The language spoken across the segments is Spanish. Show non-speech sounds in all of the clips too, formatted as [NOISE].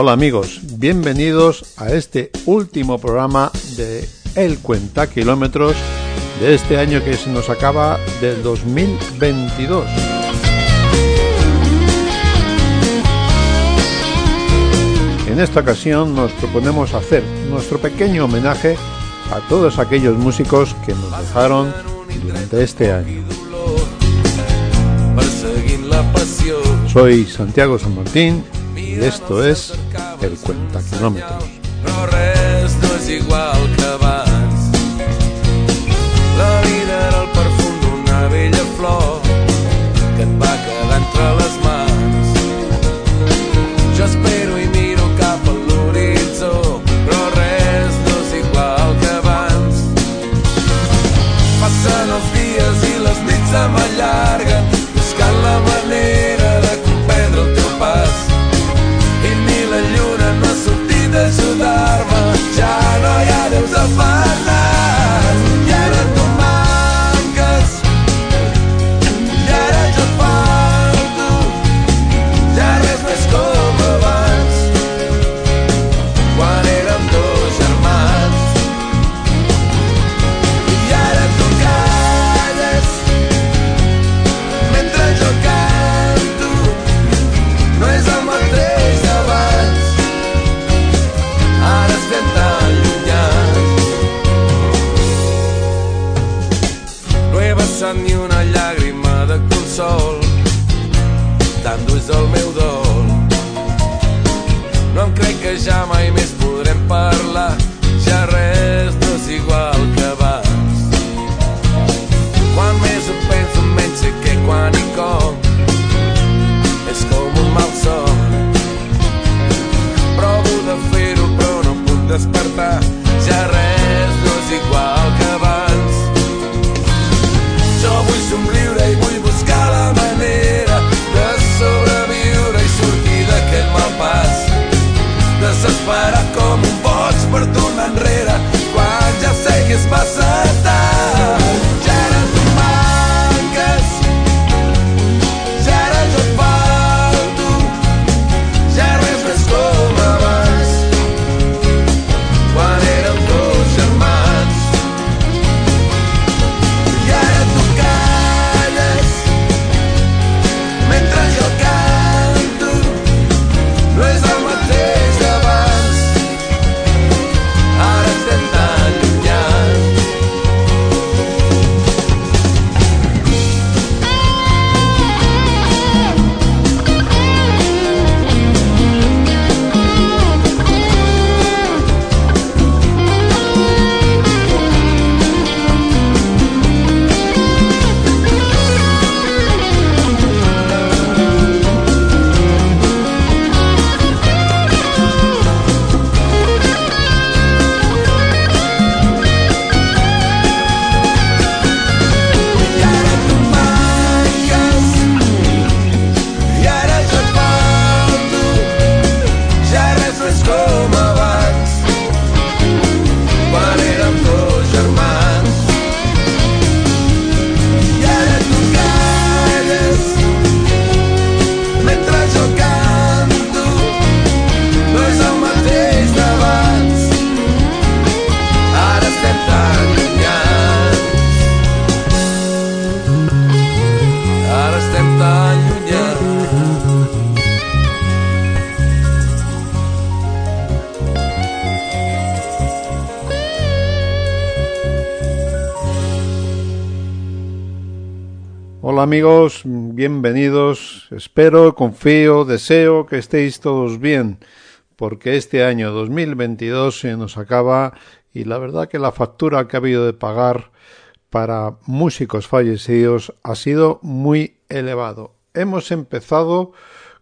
Hola amigos, bienvenidos a este último programa de El Cuenta Kilómetros de este año que se nos acaba del 2022. En esta ocasión nos proponemos hacer nuestro pequeño homenaje a todos aquellos músicos que nos dejaron durante este año. Soy Santiago San Martín esto es El Cuenta Kilómetros. Amigos, bienvenidos. Espero, confío, deseo que estéis todos bien, porque este año 2022 se nos acaba y la verdad que la factura que ha habido de pagar para músicos fallecidos ha sido muy elevado. Hemos empezado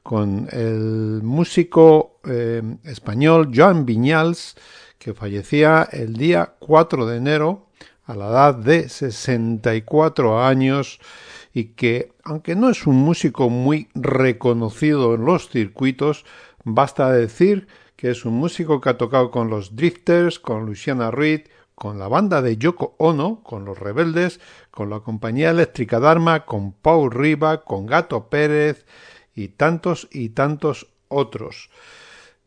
con el músico eh, español Joan Viñals, que fallecía el día 4 de enero a la edad de 64 años y que, aunque no es un músico muy reconocido en los circuitos, basta decir que es un músico que ha tocado con los Drifters, con Luciana Reed, con la banda de Yoko Ono, con los Rebeldes, con la compañía eléctrica Dharma, con Paul Riva, con Gato Pérez y tantos y tantos otros.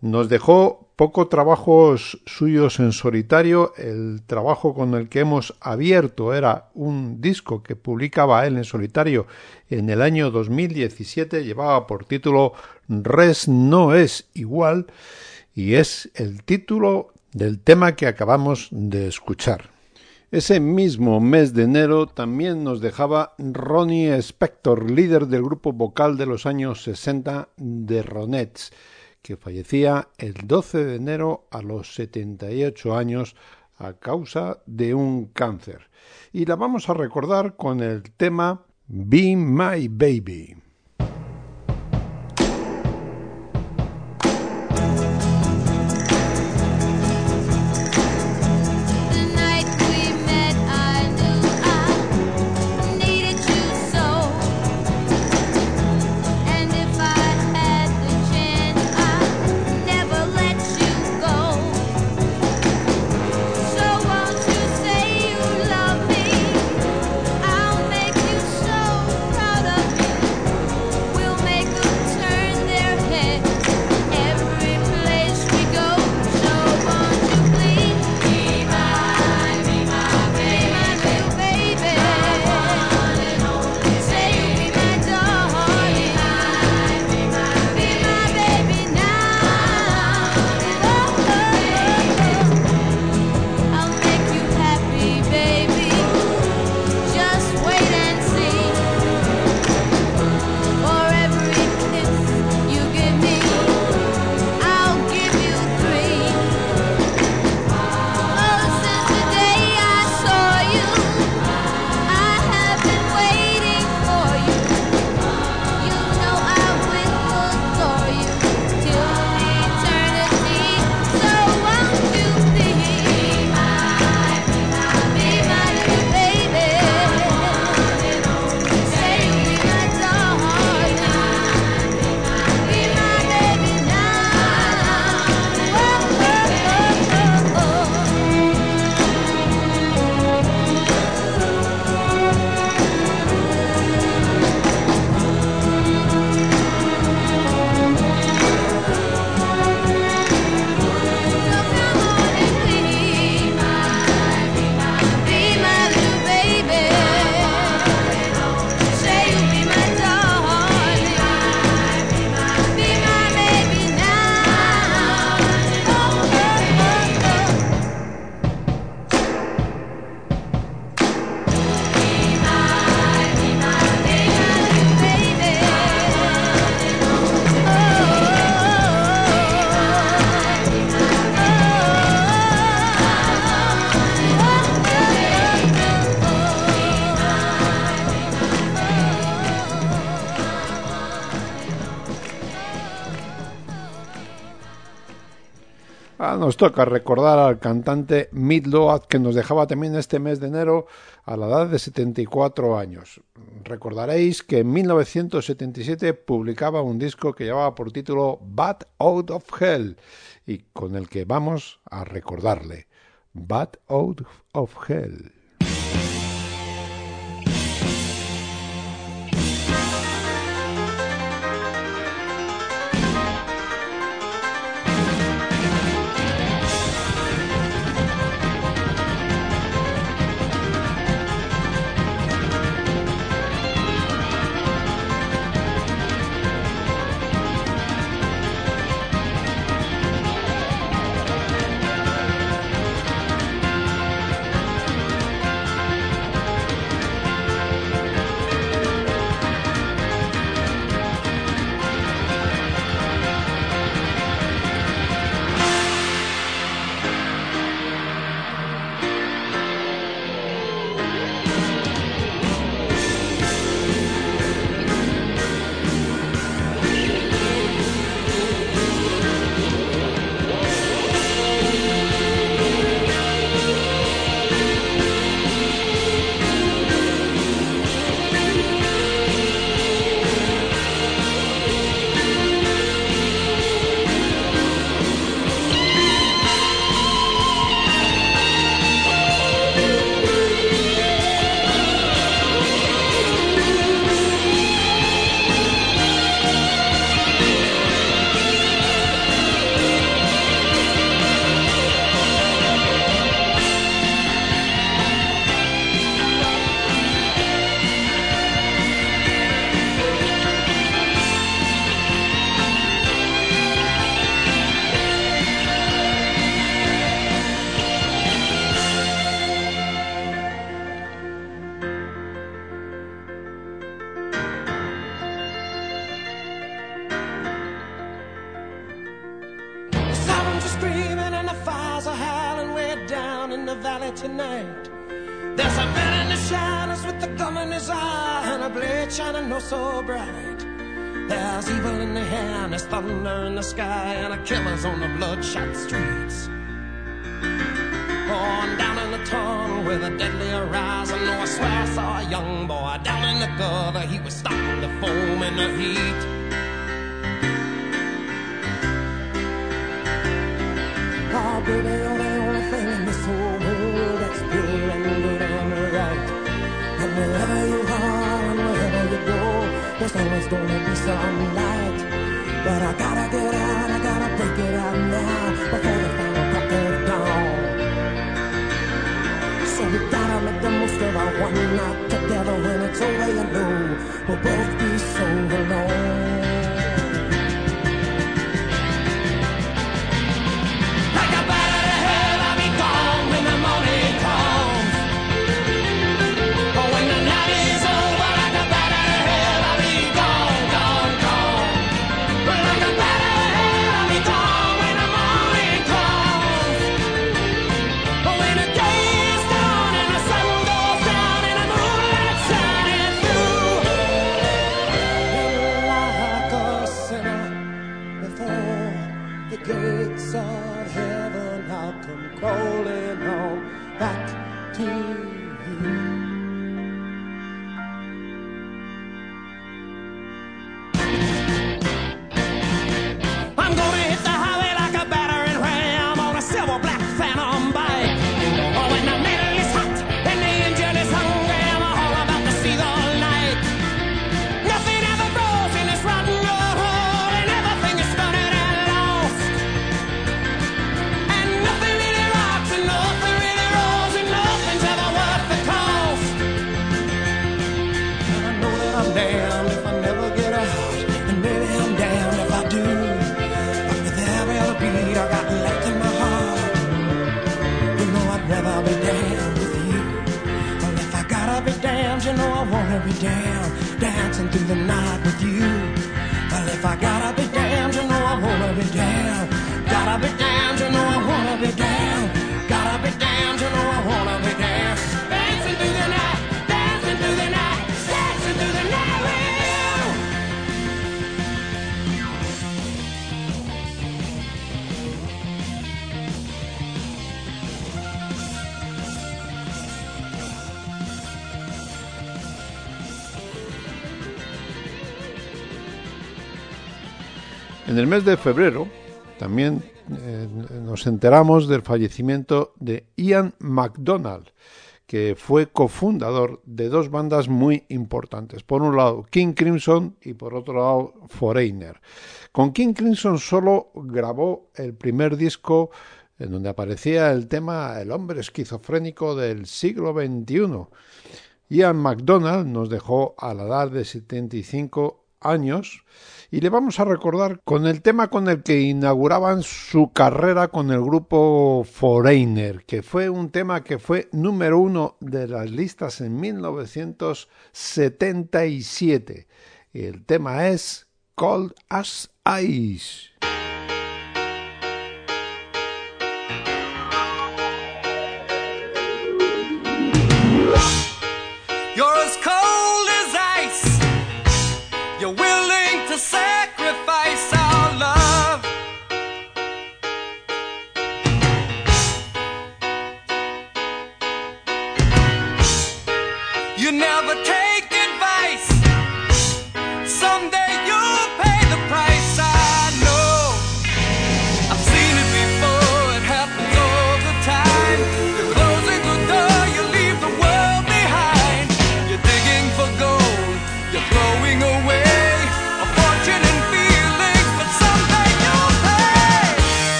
Nos dejó poco trabajos suyos en solitario. El trabajo con el que hemos abierto era un disco que publicaba él en solitario en el año 2017. Llevaba por título Res no es igual y es el título del tema que acabamos de escuchar. Ese mismo mes de enero también nos dejaba Ronnie Spector, líder del grupo vocal de los años 60 de Ronettes, que fallecía el 12 de enero a los 78 años a causa de un cáncer. Y la vamos a recordar con el tema Be My Baby. Nos toca recordar al cantante Midload que nos dejaba también este mes de enero a la edad de 74 años. Recordaréis que en 1977 publicaba un disco que llevaba por título Bad Out of Hell y con el que vamos a recordarle. Bad Out of Hell. With a deadly horizon. Oh, I swear I saw a young boy down in the gutter. He was stopping the foam in the heat. Oh, baby, you're the only thing in this whole world that's pure and good and right. And wherever you are and wherever you go, there's always gonna be some light. But I gotta get out, I gotta break it out now the most of our one night together. When it's over, you know we'll both be so alone. En el mes de febrero también eh, nos enteramos del fallecimiento de Ian MacDonald, que fue cofundador de dos bandas muy importantes. Por un lado, King Crimson y por otro lado, Foreigner. Con King Crimson solo grabó el primer disco en donde aparecía el tema El hombre esquizofrénico del siglo XXI. Ian MacDonald nos dejó a la edad de 75 años y le vamos a recordar con el tema con el que inauguraban su carrera con el grupo Foreigner, que fue un tema que fue número uno de las listas en 1977. Y el tema es Cold as Ice.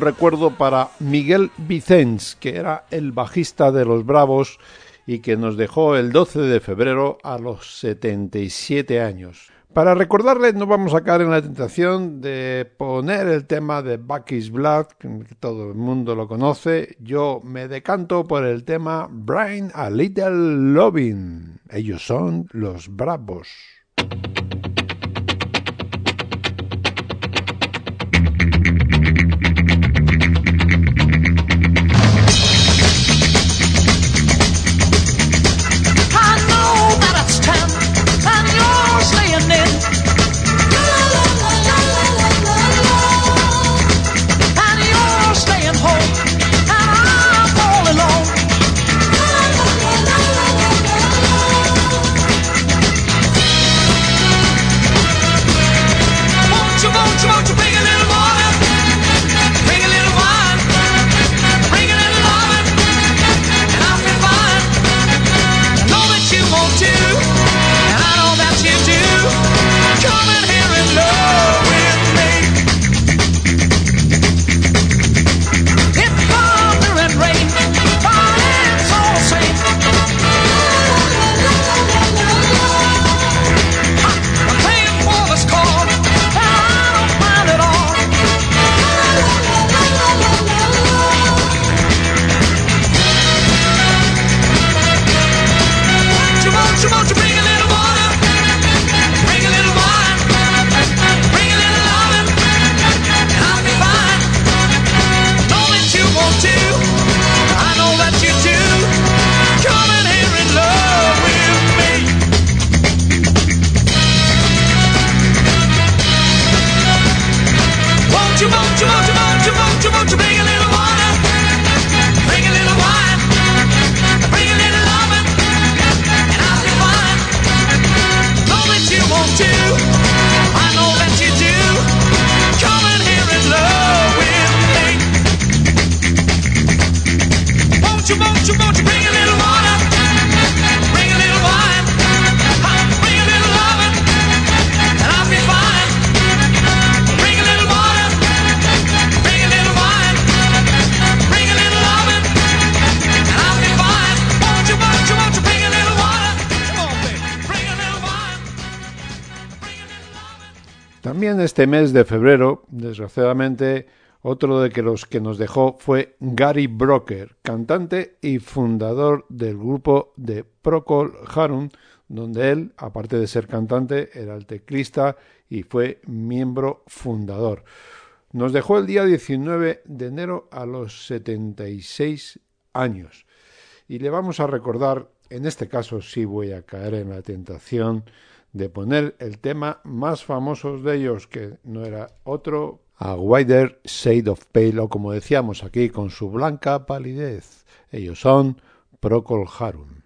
Recuerdo para Miguel Vicens, que era el bajista de Los Bravos y que nos dejó el 12 de febrero a los 77 años. Para recordarle, no vamos a caer en la tentación de poner el tema de Bucky's Blood, que todo el mundo lo conoce. Yo me decanto por el tema Brain a Little Loving. Ellos son los Bravos. Este mes de febrero, desgraciadamente, otro de que los que nos dejó fue Gary Broker, cantante y fundador del grupo de Procol Harum, donde él, aparte de ser cantante, era el teclista y fue miembro fundador. Nos dejó el día 19 de enero a los 76 años. Y le vamos a recordar, en este caso sí voy a caer en la tentación de poner el tema más famoso de ellos, que no era otro, a Wider Shade of Pale, o como decíamos aquí, con su blanca palidez. Ellos son Procol Harum.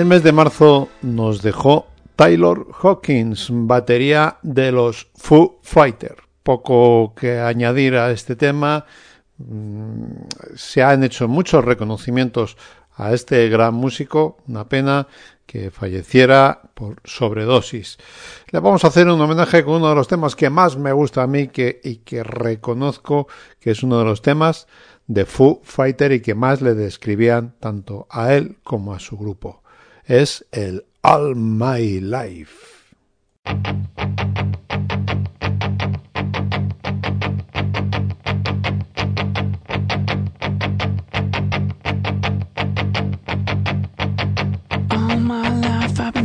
El mes de marzo nos dejó Taylor Hawkins, batería de los Foo Fighters. Poco que añadir a este tema. Mm, Se han hecho muchos reconocimientos a este gran músico. Una pena que falleciera por sobredosis. Le vamos a hacer un homenaje con uno de los temas que más me gusta a mí que, y que reconozco que es uno de los temas de Foo Fighter y que más le describían tanto a él como a su grupo. Es el All My Life.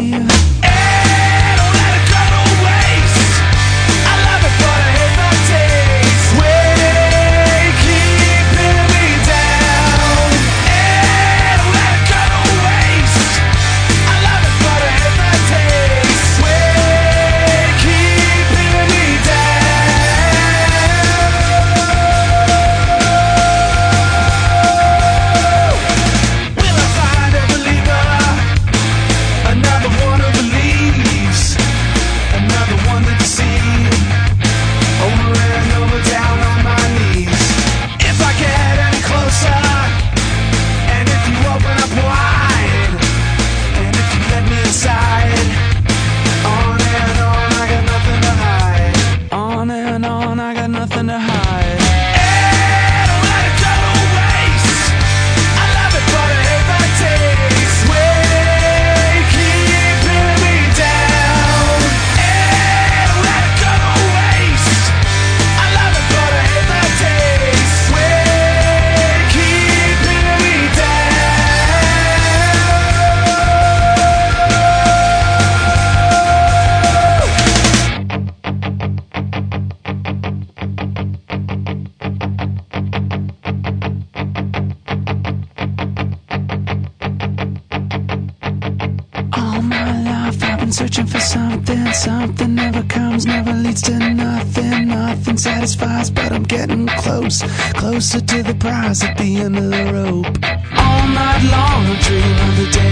My Closer to the prize at the end of the rope. All night long I dream of the day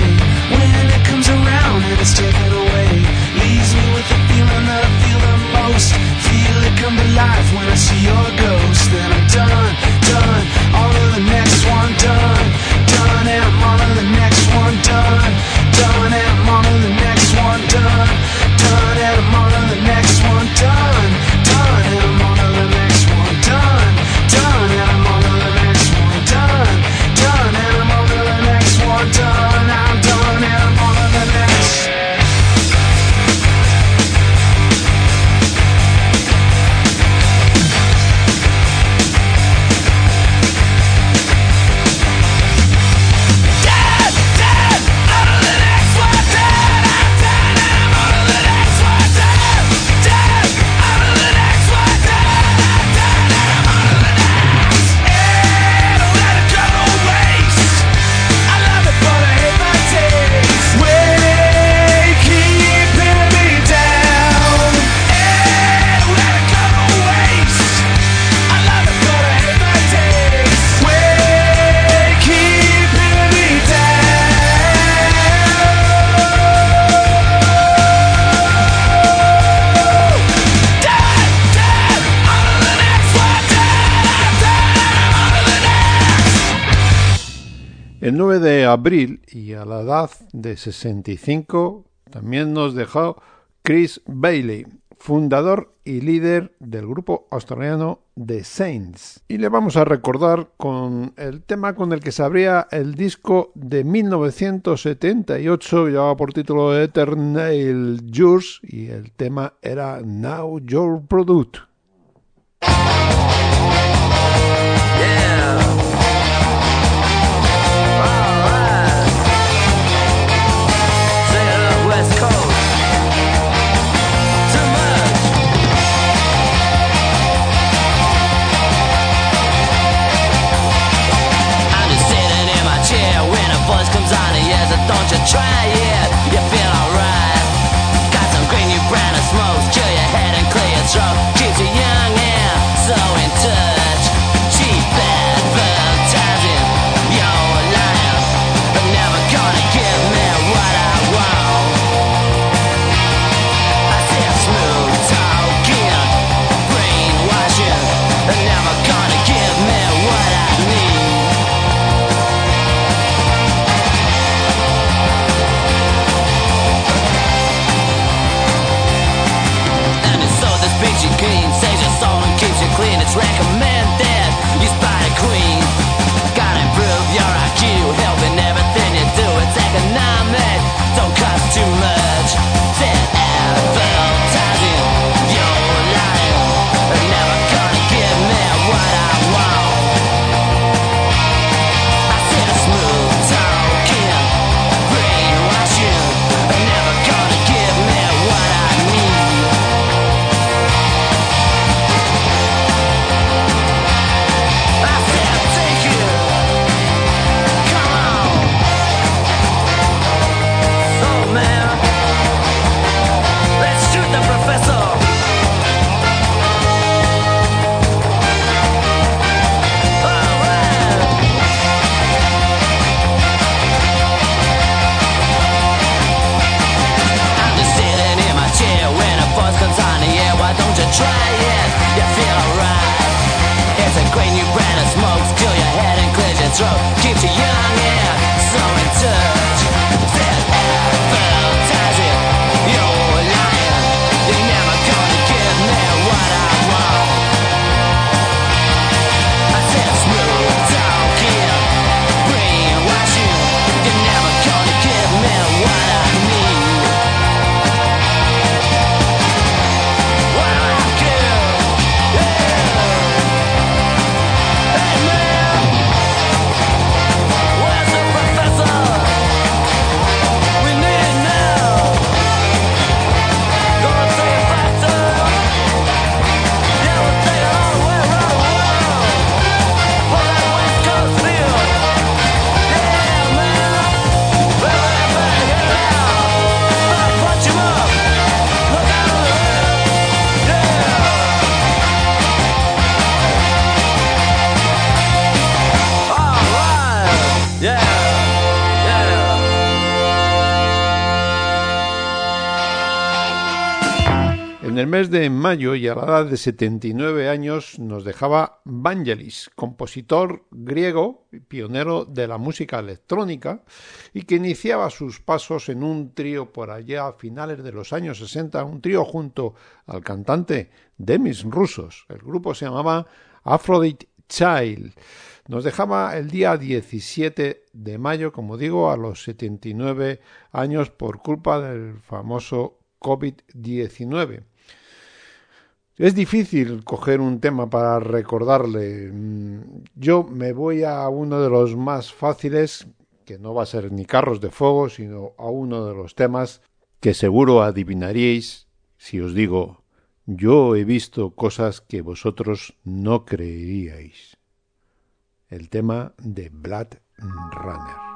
9 de abril y a la edad de 65 también nos dejó Chris Bailey, fundador y líder del grupo australiano The Saints. Y le vamos a recordar con el tema con el que se abría el disco de 1978, que llevaba por título Eternal Yours, y el tema era Now Your Product. Mes de mayo y a la edad de 79 años nos dejaba Vangelis, compositor griego pionero de la música electrónica y que iniciaba sus pasos en un trío por allá a finales de los años 60, un trío junto al cantante Demis Rusos. El grupo se llamaba Aphrodite Child. Nos dejaba el día 17 de mayo, como digo, a los 79 años por culpa del famoso COVID-19. Es difícil coger un tema para recordarle. Mm, Yo me voy a uno de los más fáciles, que no va a ser ni Carros de Fuego, sino a uno de los temas que seguro adivinaríais si os digo, yo he visto cosas que vosotros no creeríais. El tema de Blood Runner.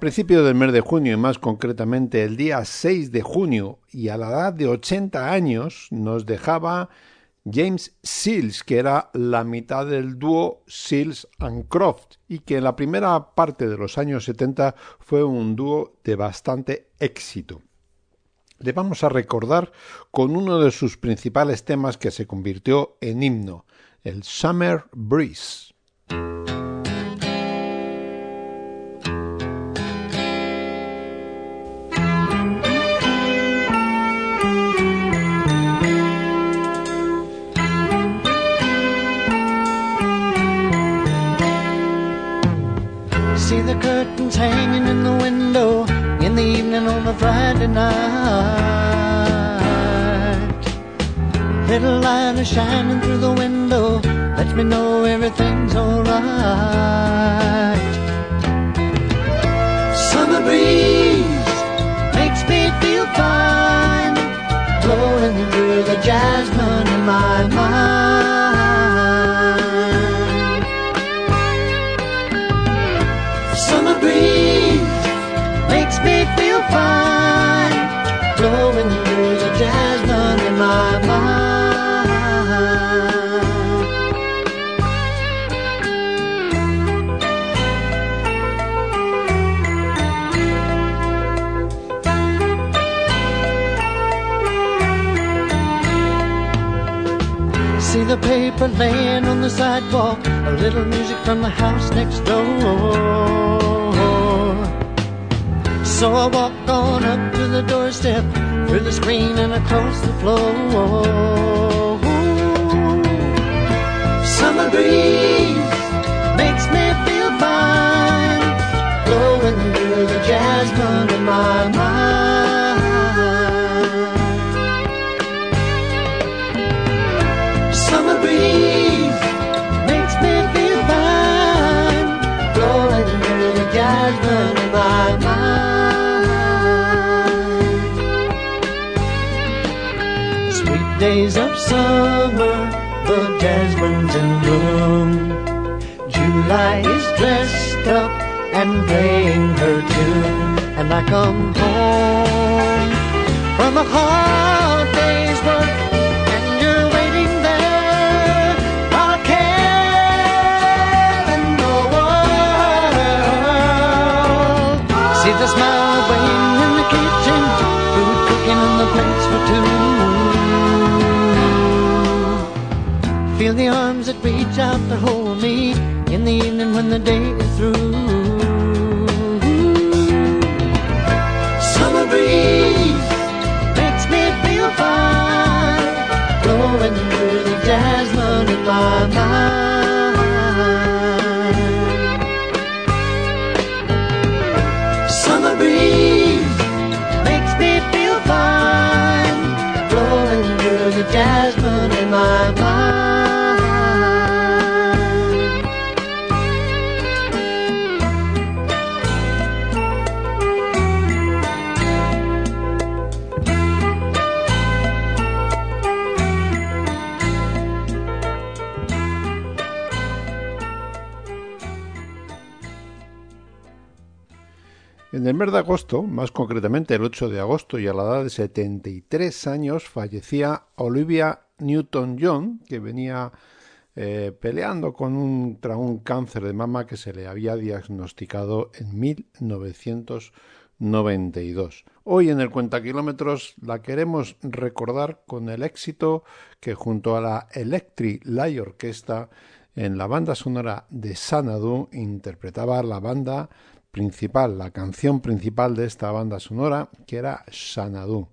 Principios del mes de junio y más concretamente el día 6 de junio y a la edad de 80 años nos dejaba James Seals, que era la mitad del dúo Seals and Croft y que en la primera parte de los años 70 fue un dúo de bastante éxito. Le vamos a recordar con uno de sus principales temas que se convirtió en himno, el Summer Breeze. See the curtains hanging in the window in the evening on a Friday night. Little light is shining through the window, lets me know everything's alright. Summer breeze makes me feel fine, blowing through the jasmine in my mind. Paper laying on the sidewalk, a little music from the house next door. So I walk on up to the doorstep, through the screen and across the floor. Summer breeze makes me feel fine, blowing through the jasmine in my mind. Days of summer, the jasmine's in bloom. July is dressed up and playing her tune, and I come home from a hard day's work, when the day is through. Summer breeze makes me feel fine, blowing through the jasmine in my mind. El mes de agosto, más concretamente el 8 de agosto y a la edad de 73 años, fallecía Olivia Newton-John, que venía eh, peleando con un, un cáncer de mama que se le había diagnosticado en 1992. Hoy en el Cuenta Kilómetros la queremos recordar con el éxito que junto a la Electric Light Orquesta en la banda sonora de Sanadu interpretaba la banda principal, la canción principal de esta banda sonora, que era Sanadu.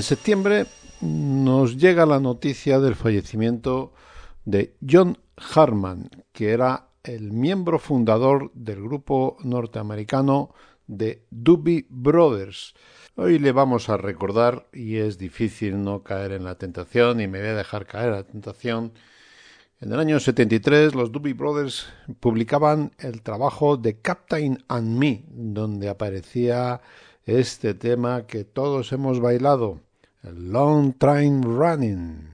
En septiembre nos llega la noticia del fallecimiento de John Harman, que era el miembro fundador del grupo norteamericano de Doobie Brothers. Hoy le vamos a recordar, y es difícil no caer en la tentación, y me voy a dejar caer en la tentación. En el año 73 los Doobie Brothers publicaban el trabajo de Captain and Me, donde aparecía este tema que todos hemos bailado, a long time running.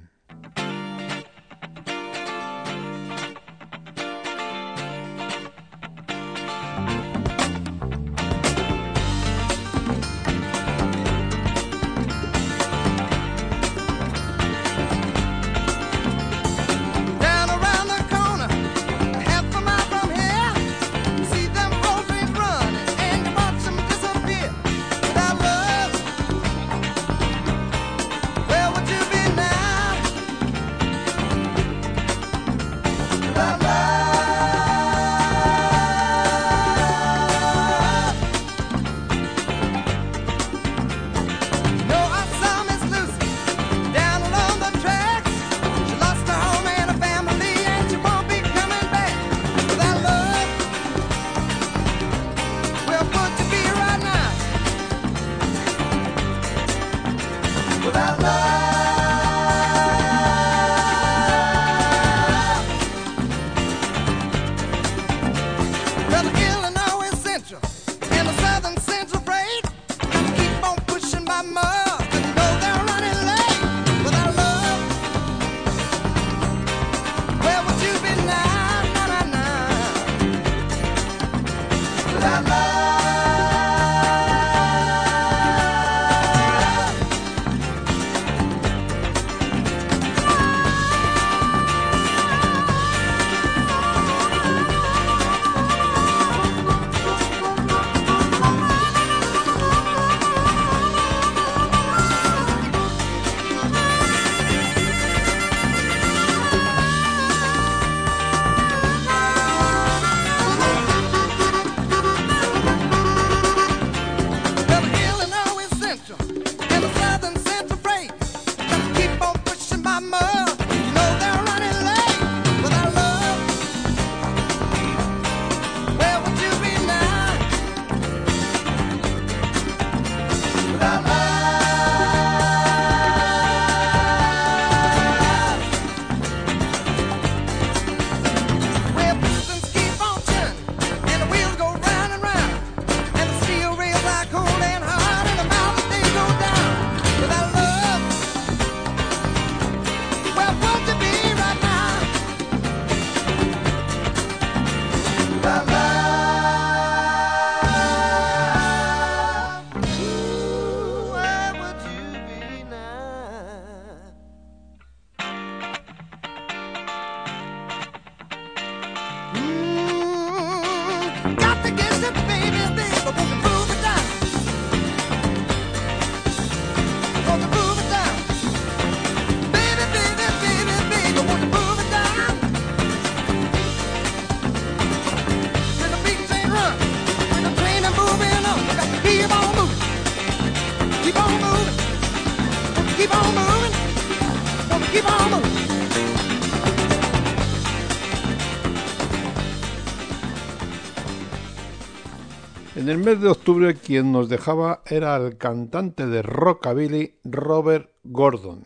Mes de octubre quien nos dejaba era el cantante de rockabilly Robert Gordon,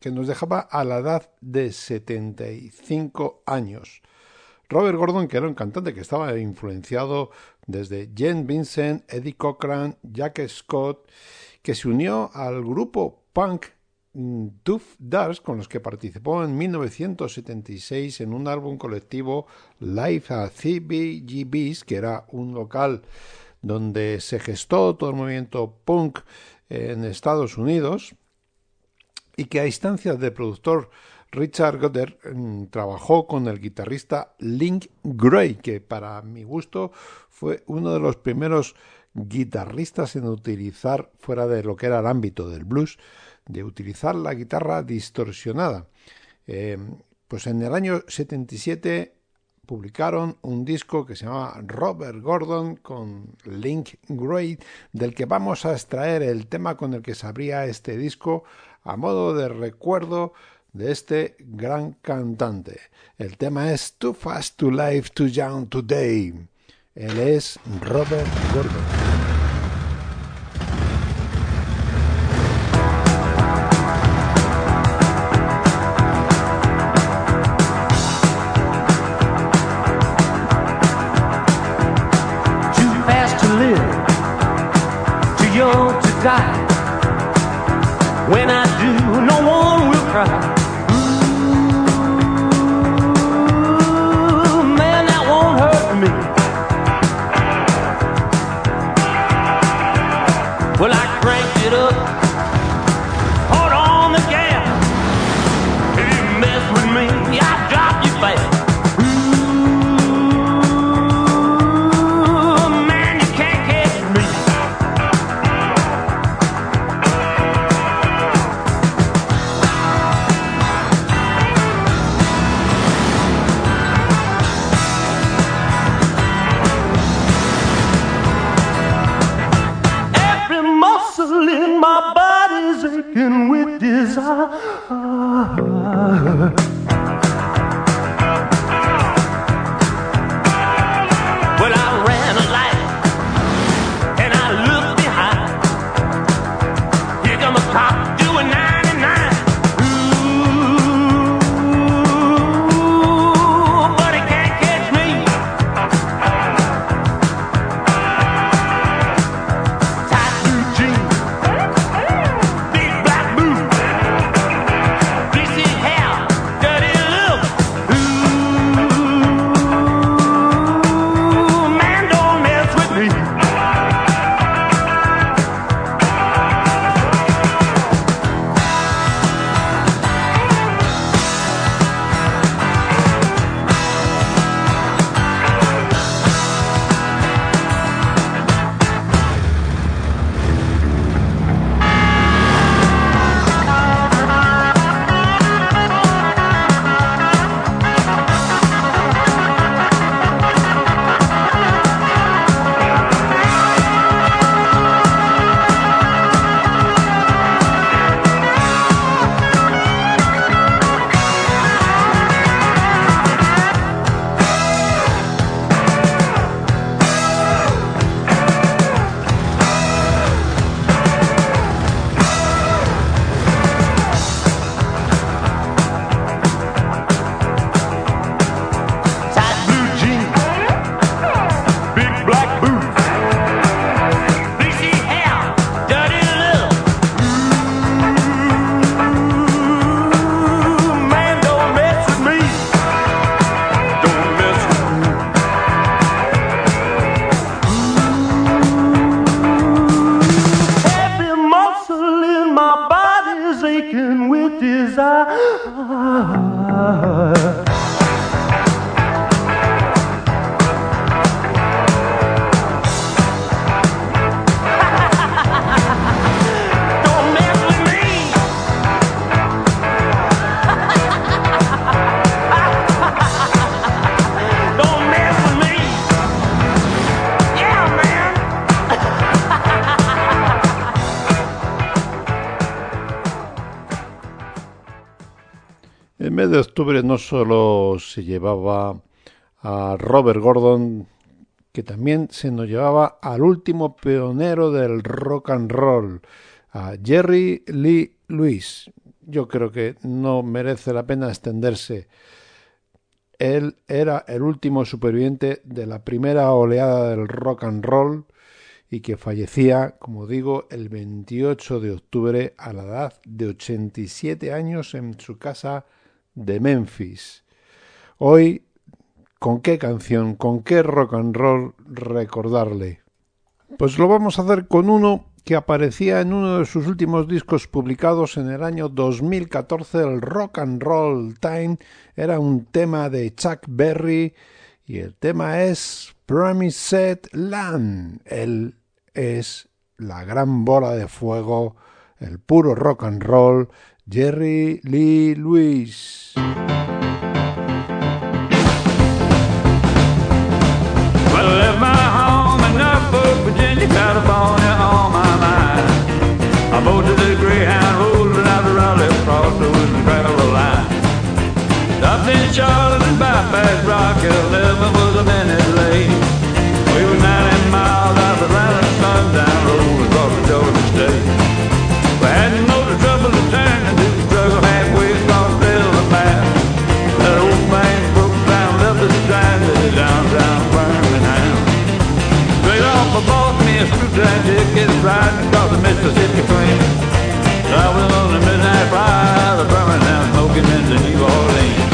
que nos dejaba a la edad de 75 años. Robert Gordon, que era un cantante que estaba influenciado desde Jen Vincent, Eddie Cochran, Jack Scott, que se unió al grupo punk mm, Duff Dars, con los que participó en 1976 en un álbum colectivo Live at CBGB's, que era un local donde se gestó todo el movimiento punk en Estados Unidos y que a instancias del productor Richard Goddard mm, trabajó con el guitarrista Link Gray, que para mi gusto fue uno de los primeros guitarristas en utilizar, fuera de lo que era el ámbito del blues, de utilizar la guitarra distorsionada. Eh, pues en el año 77 publicaron un disco que se llamaba Robert Gordon con Link Great, del que vamos a extraer el tema con el que se abría este disco a modo de recuerdo de este gran cantante. El tema es Too Fast to Live Too Young Today. Él es Robert Gordon. Solo se llevaba a Robert Gordon, que también se nos llevaba al último pionero del rock and roll, a Jerry Lee Lewis. Yo creo que no merece la pena extenderse. Él era el último superviviente de la primera oleada del rock and roll y que fallecía, como digo, el 28 de octubre a la edad de 87 años en su casa de Memphis. Hoy, ¿con qué canción, con qué rock and roll recordarle? Pues lo vamos a hacer con uno que aparecía en uno de sus últimos discos publicados en el año 2014, el Rock and Roll Time. Era un tema de Chuck Berry y el tema es Promised Land. Él es la gran bola de fuego, el puro rock and roll, Jerry Lee Lewis. Well, I left my home in Norfolk, Virginia, California on my mind. I boated the Greyhound, rolled out of Raleigh, across the wooden gravel line. Stopped in Charlotte and bypassed Rock Hill, Plain. Traveling on midnight ride, the Birmingham smoking into New Orleans.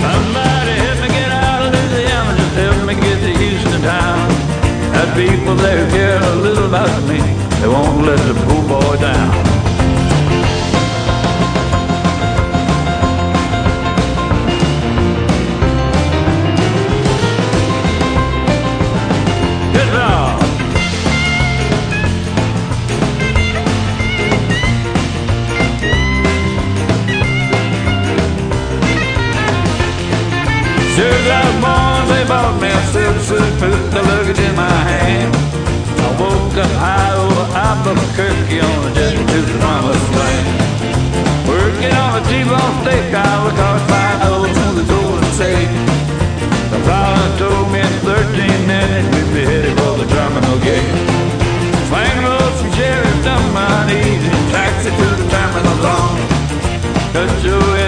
Somebody help me get out of Louisiana, just help me get to Houston town. That people there care a little about me, they won't let the poor boy down. Luggage in my hand. I woke up high oh, over Albuquerque on a jet to the promised land. Working on a T-bone steakhouse across five holes on the Golden State. The pilot told me in 13 minutes we'd be headed for the terminal gate. Swing low from Sheriff Dunmont, easy taxi to the terminal zone. Cut your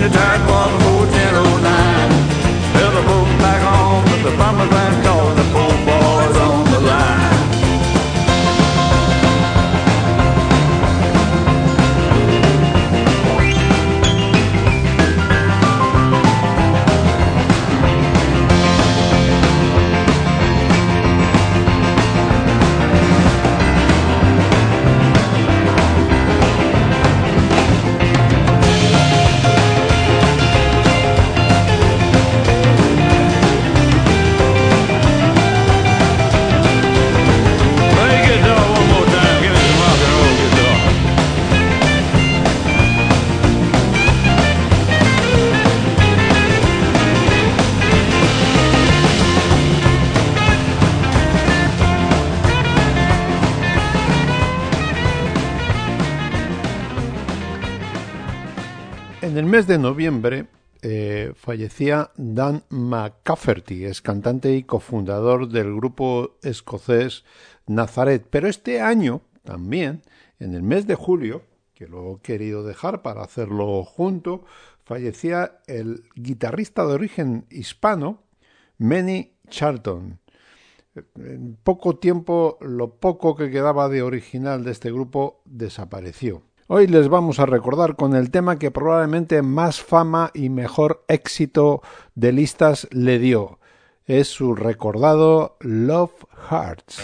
the tight one, Motel 09. Fell the boat back home with the bomber's 3 de noviembre eh, fallecía Dan McCafferty, es cantante y cofundador del grupo escocés Nazareth. Pero este año también, en el mes de julio, que lo he querido dejar para hacerlo junto, fallecía el guitarrista de origen hispano Manny Charlton. En poco tiempo, lo poco que quedaba de original de este grupo desapareció. Hoy les vamos a recordar con el tema que probablemente más fama y mejor éxito de listas le dio. Es su recordado Love Hearts.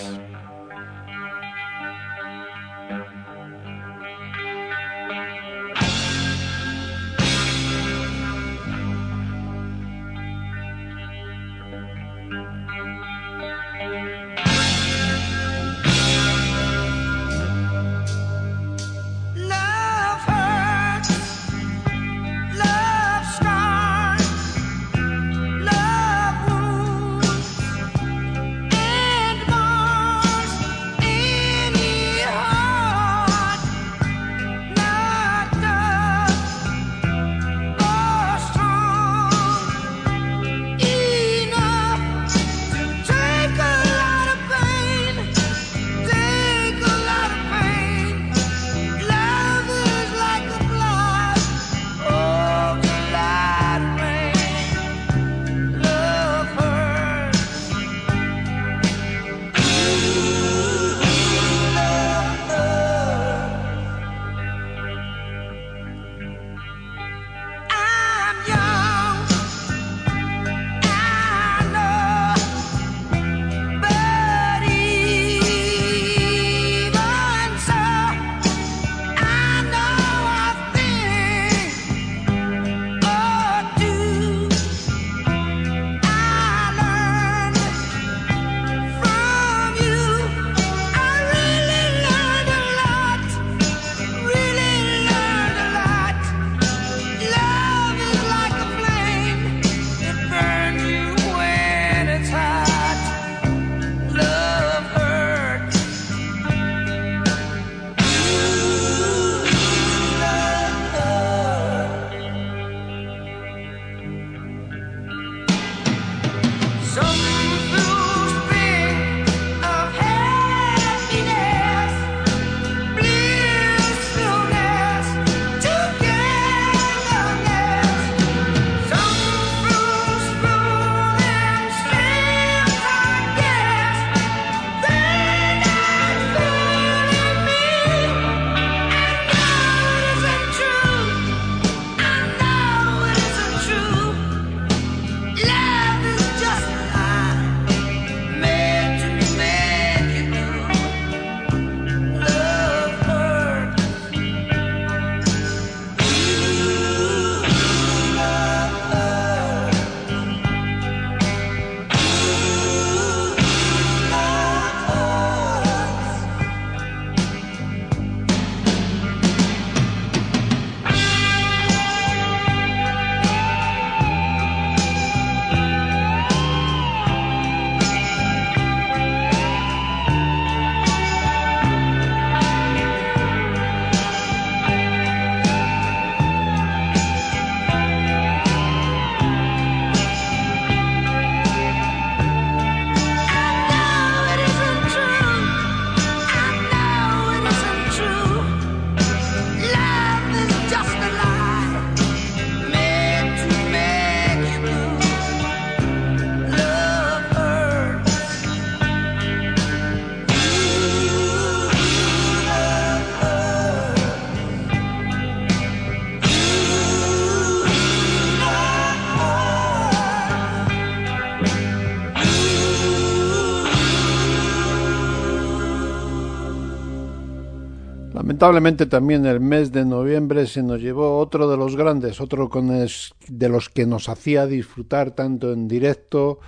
Lamentablemente también el mes de noviembre se nos llevó otro de los grandes, otro con es- de los que nos hacía disfrutar tanto en directo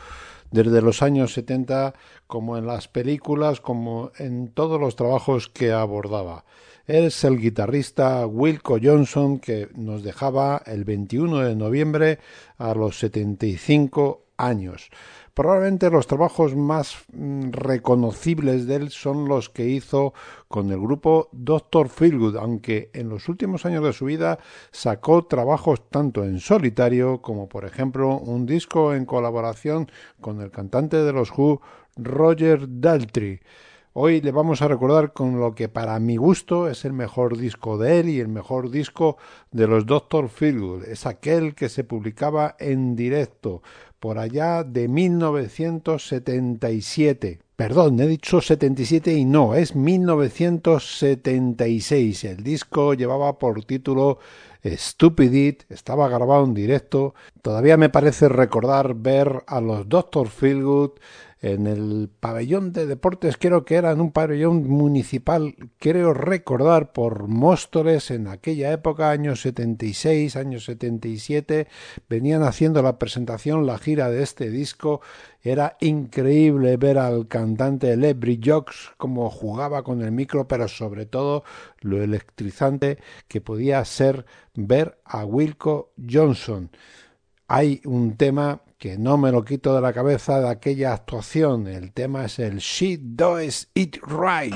desde los años 70 como en las películas, como en todos los trabajos que abordaba. Es el guitarrista Wilco Johnson que nos dejaba el 21 de noviembre a los 75 años. Probablemente los trabajos más mm, reconocibles de él son los que hizo con el grupo Dr. Feelgood, aunque en los últimos años de su vida sacó trabajos tanto en solitario como por ejemplo un disco en colaboración con el cantante de los Who, Roger Daltrey. Hoy le vamos a recordar con lo que para mi gusto es el mejor disco de él y el mejor disco de los Dr. Feelgood. Es aquel que se publicaba en directo por allá de 1977. Perdón, he dicho 77 y no, es 1976. El disco llevaba por título Stupid It, estaba grabado en directo. Todavía me parece recordar ver a los Dr. Feelgood en el pabellón de deportes, creo que era en un pabellón municipal, creo recordar por Móstoles en aquella época, años 76, años 77, venían haciendo la presentación, la gira de este disco. Era increíble ver al cantante Lebry Jocks cómo jugaba con el micro, pero sobre todo lo electrizante que podía ser ver a Wilco Johnson hay un tema que no me lo quito de la cabeza de aquella actuación. El tema es el She Does It Right.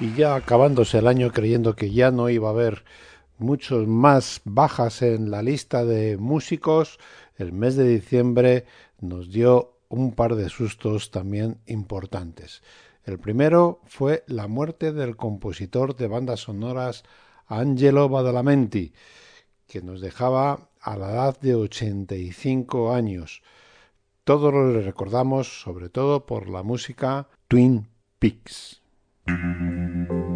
y ya acabándose el año creyendo que ya no iba a haber muchos más bajas en la lista de músicos, el mes de diciembre nos dio un par de sustos también importantes. El primero fue la muerte del compositor de bandas sonoras Angelo Badalamenti, que nos dejaba a la edad de 85 años. Todos lo recordamos sobre todo por la música Twin Peaks. Thank you.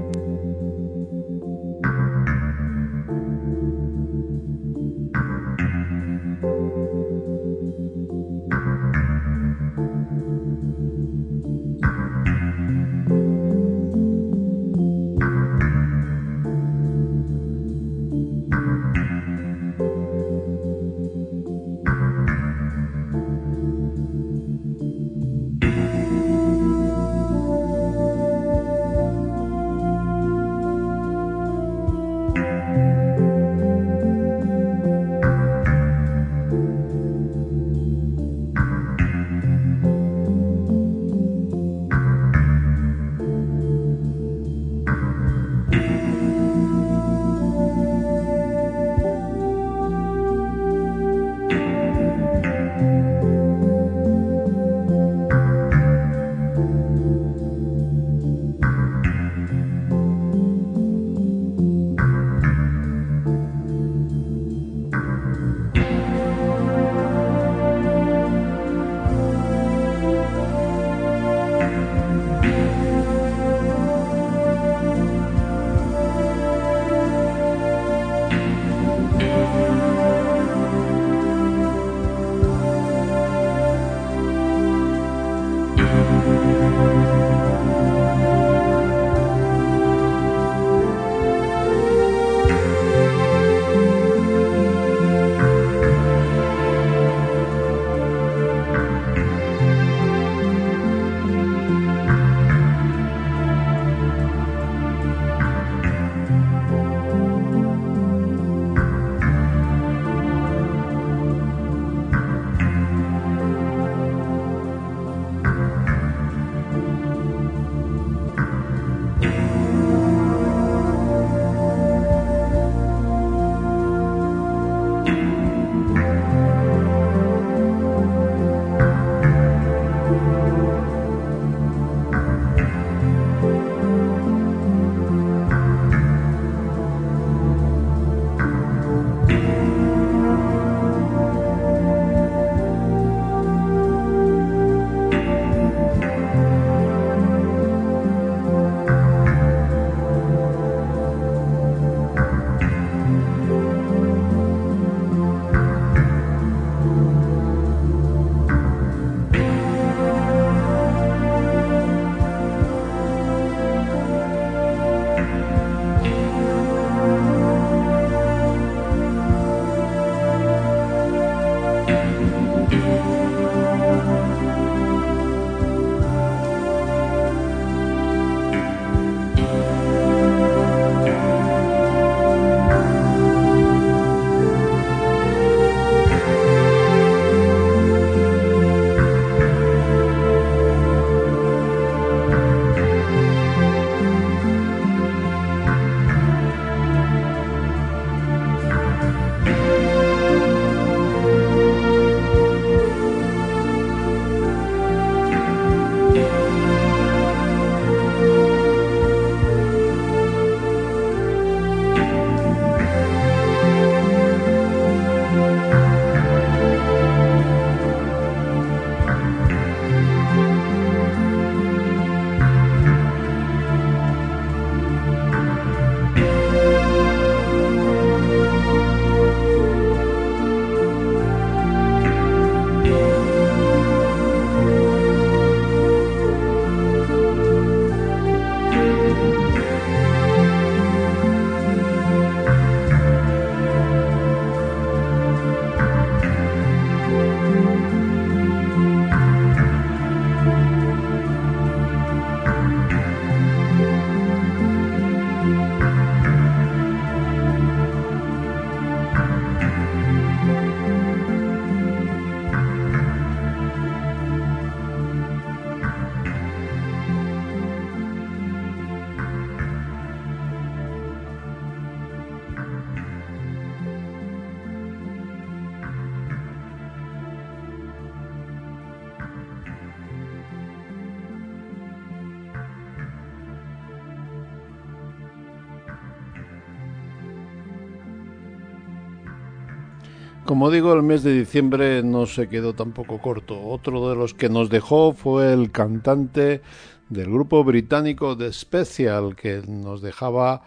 Como digo, el mes de diciembre no se quedó tampoco corto. Otro de los que nos dejó fue el cantante del grupo británico The Special, que nos dejaba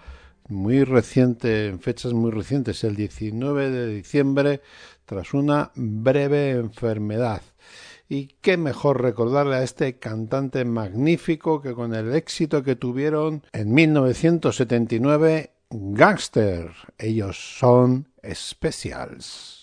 muy reciente, en fechas muy recientes, el 19 de diciembre, tras una breve enfermedad. Y qué mejor recordarle a este cantante magnífico que con el éxito que tuvieron en 1979, Gangster. Ellos son Specials.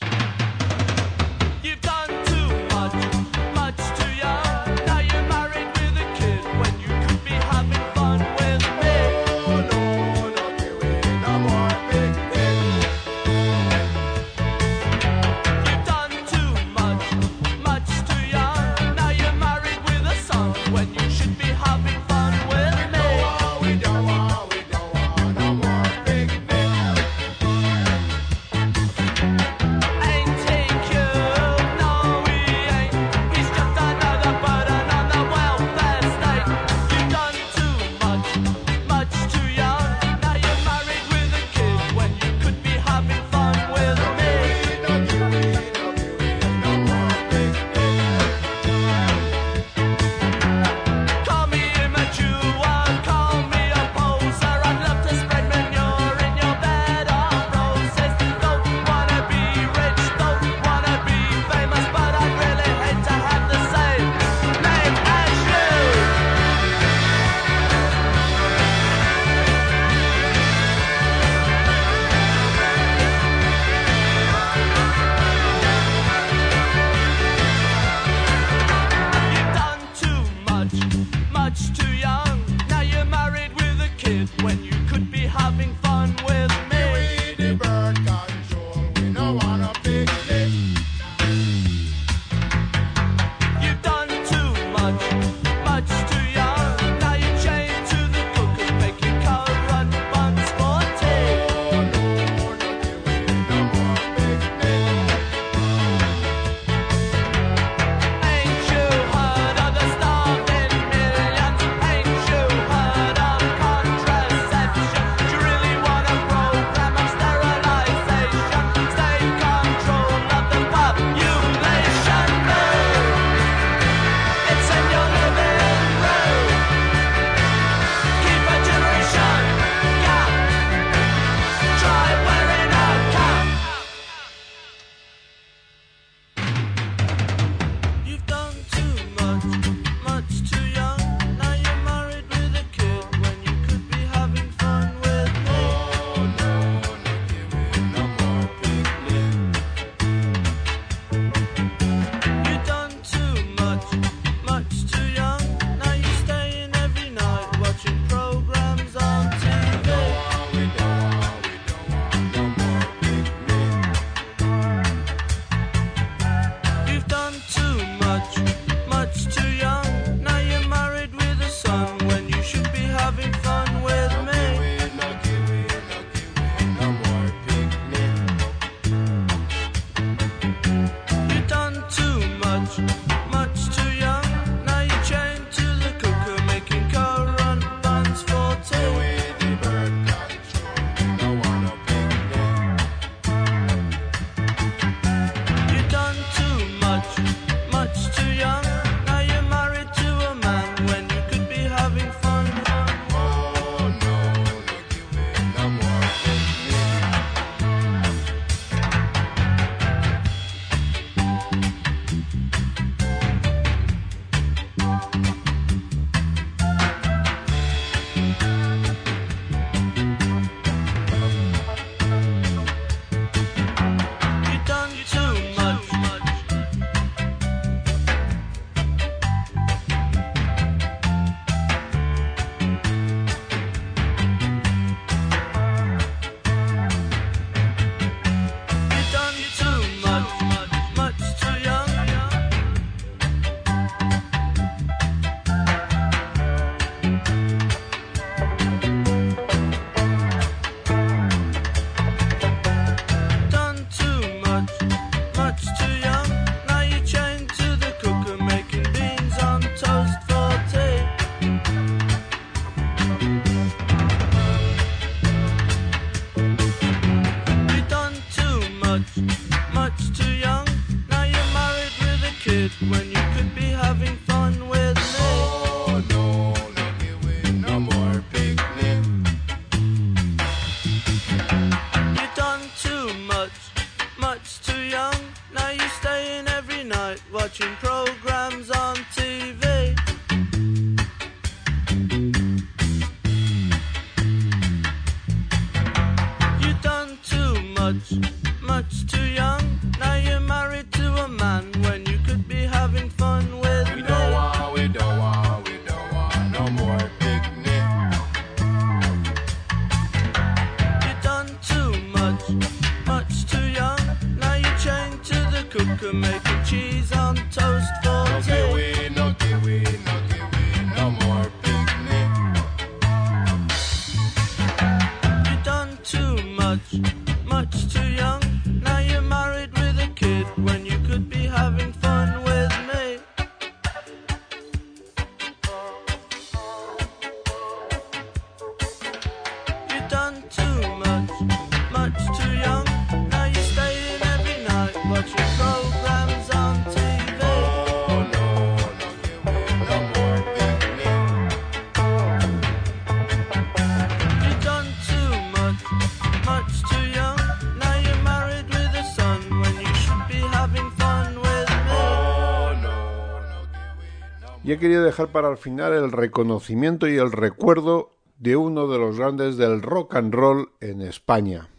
Y he dejar para el final el reconocimiento y el recuerdo de uno de los grandes del rock and roll en España,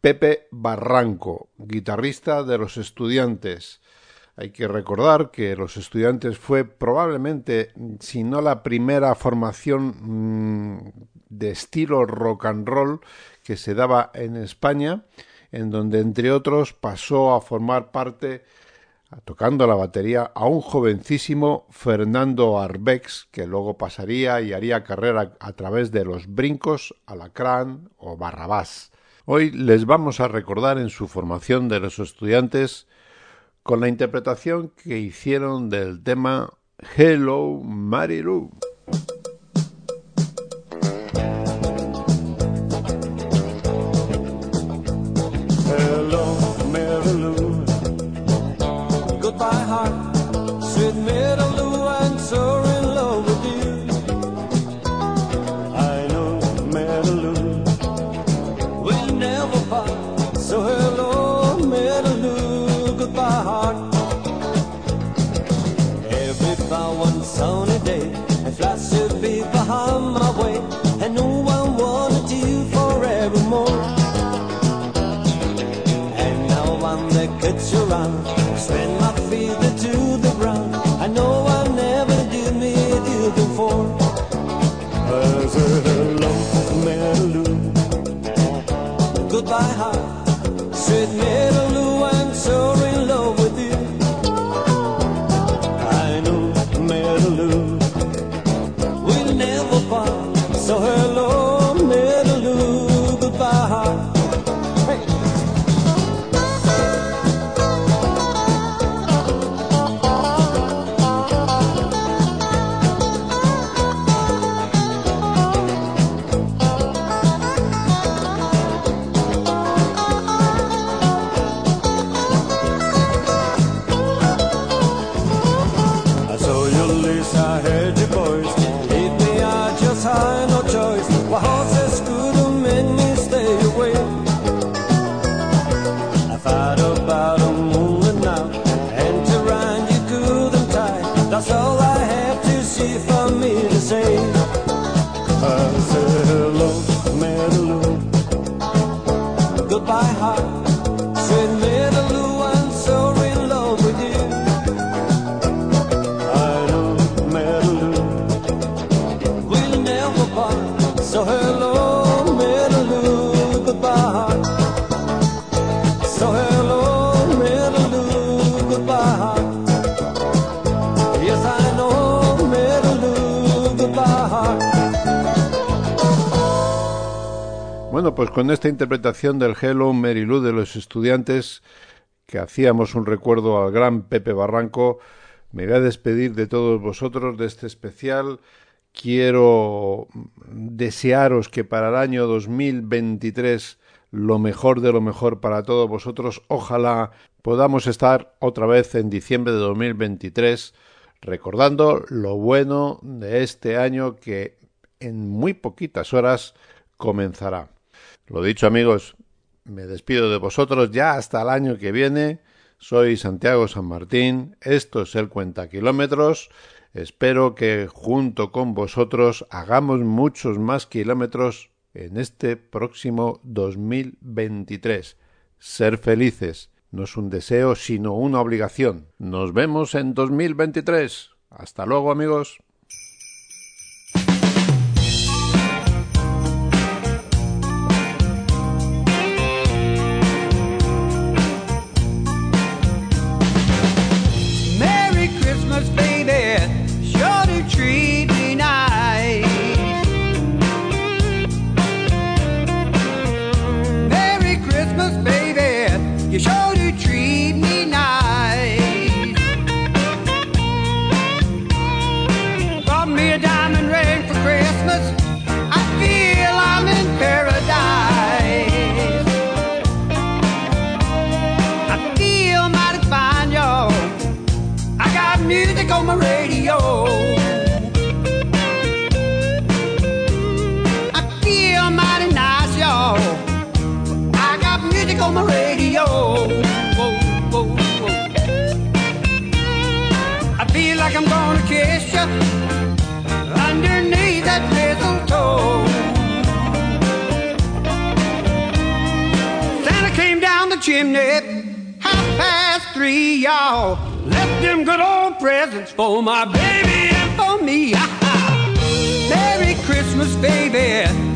Pepe Barranco, guitarrista de los estudiantes. Hay que recordar que los estudiantes fue probablemente, si no la primera formación mm, de estilo rock and roll que se daba en España, en donde entre otros pasó a formar parte tocando la batería a un jovencísimo Fernando Arbex, que luego pasaría y haría carrera a través de los brincos, Alacrán o Barrabás. Hoy les vamos a recordar en su formación de los estudiantes con la interpretación que hicieron del tema Hello Marilu. Hello, So hello, con esta interpretación del Hello Mary Lou de los estudiantes, que hacíamos un recuerdo al gran Pepe Barranco, me voy a despedir de todos vosotros de este especial. Quiero desearos que para el año 2023 lo mejor de lo mejor para todos vosotros. Ojalá podamos estar otra vez en diciembre de 2023 recordando lo bueno de este año que en muy poquitas horas comenzará. Lo dicho amigos, me despido de vosotros ya hasta el año que viene. Soy Santiago San Martín, esto es el Cuenta Kilómetros. Espero que junto con vosotros hagamos muchos más kilómetros en este próximo 2023. Ser felices no es un deseo, sino una obligación. Nos vemos en 2023. Hasta luego amigos. words at half past three, y'all. Left them good old presents for my baby and for me. [LAUGHS] Merry Christmas, baby.